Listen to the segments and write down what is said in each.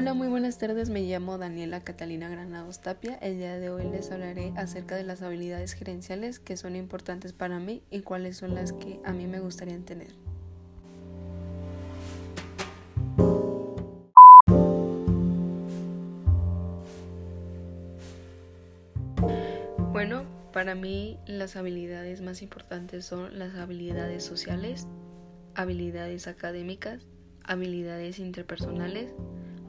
Hola, muy buenas tardes. Me llamo Daniela Catalina Granados Tapia. El día de hoy les hablaré acerca de las habilidades gerenciales que son importantes para mí y cuáles son las que a mí me gustaría tener. Bueno, para mí las habilidades más importantes son las habilidades sociales, habilidades académicas, habilidades interpersonales,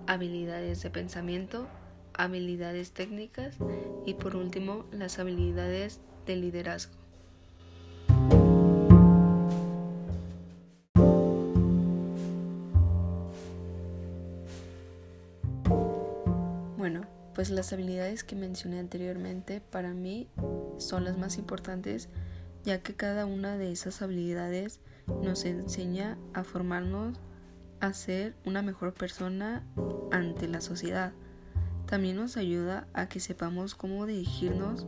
habilidades de pensamiento, habilidades técnicas y por último las habilidades de liderazgo. Bueno, pues las habilidades que mencioné anteriormente para mí son las más importantes ya que cada una de esas habilidades nos enseña a formarnos a ser una mejor persona ante la sociedad. También nos ayuda a que sepamos cómo dirigirnos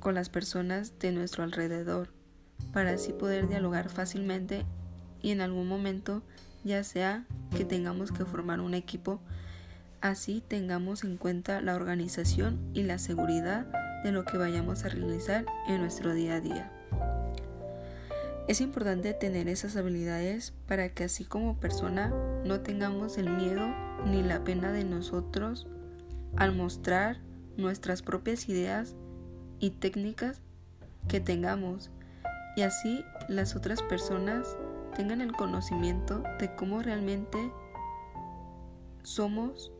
con las personas de nuestro alrededor, para así poder dialogar fácilmente y en algún momento, ya sea que tengamos que formar un equipo, así tengamos en cuenta la organización y la seguridad de lo que vayamos a realizar en nuestro día a día. Es importante tener esas habilidades para que así como persona no tengamos el miedo ni la pena de nosotros al mostrar nuestras propias ideas y técnicas que tengamos y así las otras personas tengan el conocimiento de cómo realmente somos,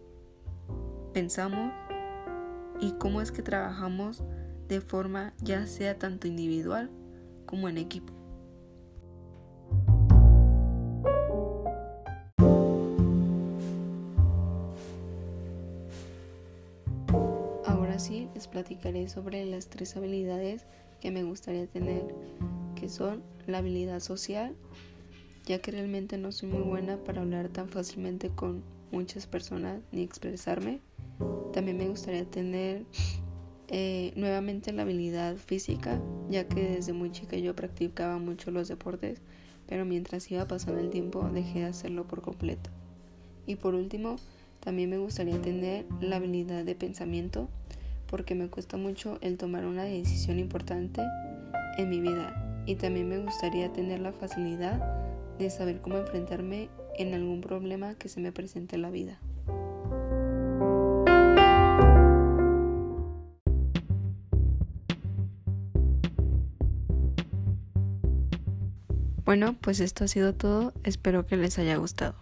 pensamos y cómo es que trabajamos de forma ya sea tanto individual como en equipo. Así les platicaré sobre las tres habilidades que me gustaría tener, que son la habilidad social, ya que realmente no soy muy buena para hablar tan fácilmente con muchas personas ni expresarme. También me gustaría tener eh, nuevamente la habilidad física, ya que desde muy chica yo practicaba mucho los deportes, pero mientras iba pasando el tiempo dejé de hacerlo por completo. Y por último, también me gustaría tener la habilidad de pensamiento, porque me cuesta mucho el tomar una decisión importante en mi vida y también me gustaría tener la facilidad de saber cómo enfrentarme en algún problema que se me presente en la vida. Bueno, pues esto ha sido todo. Espero que les haya gustado.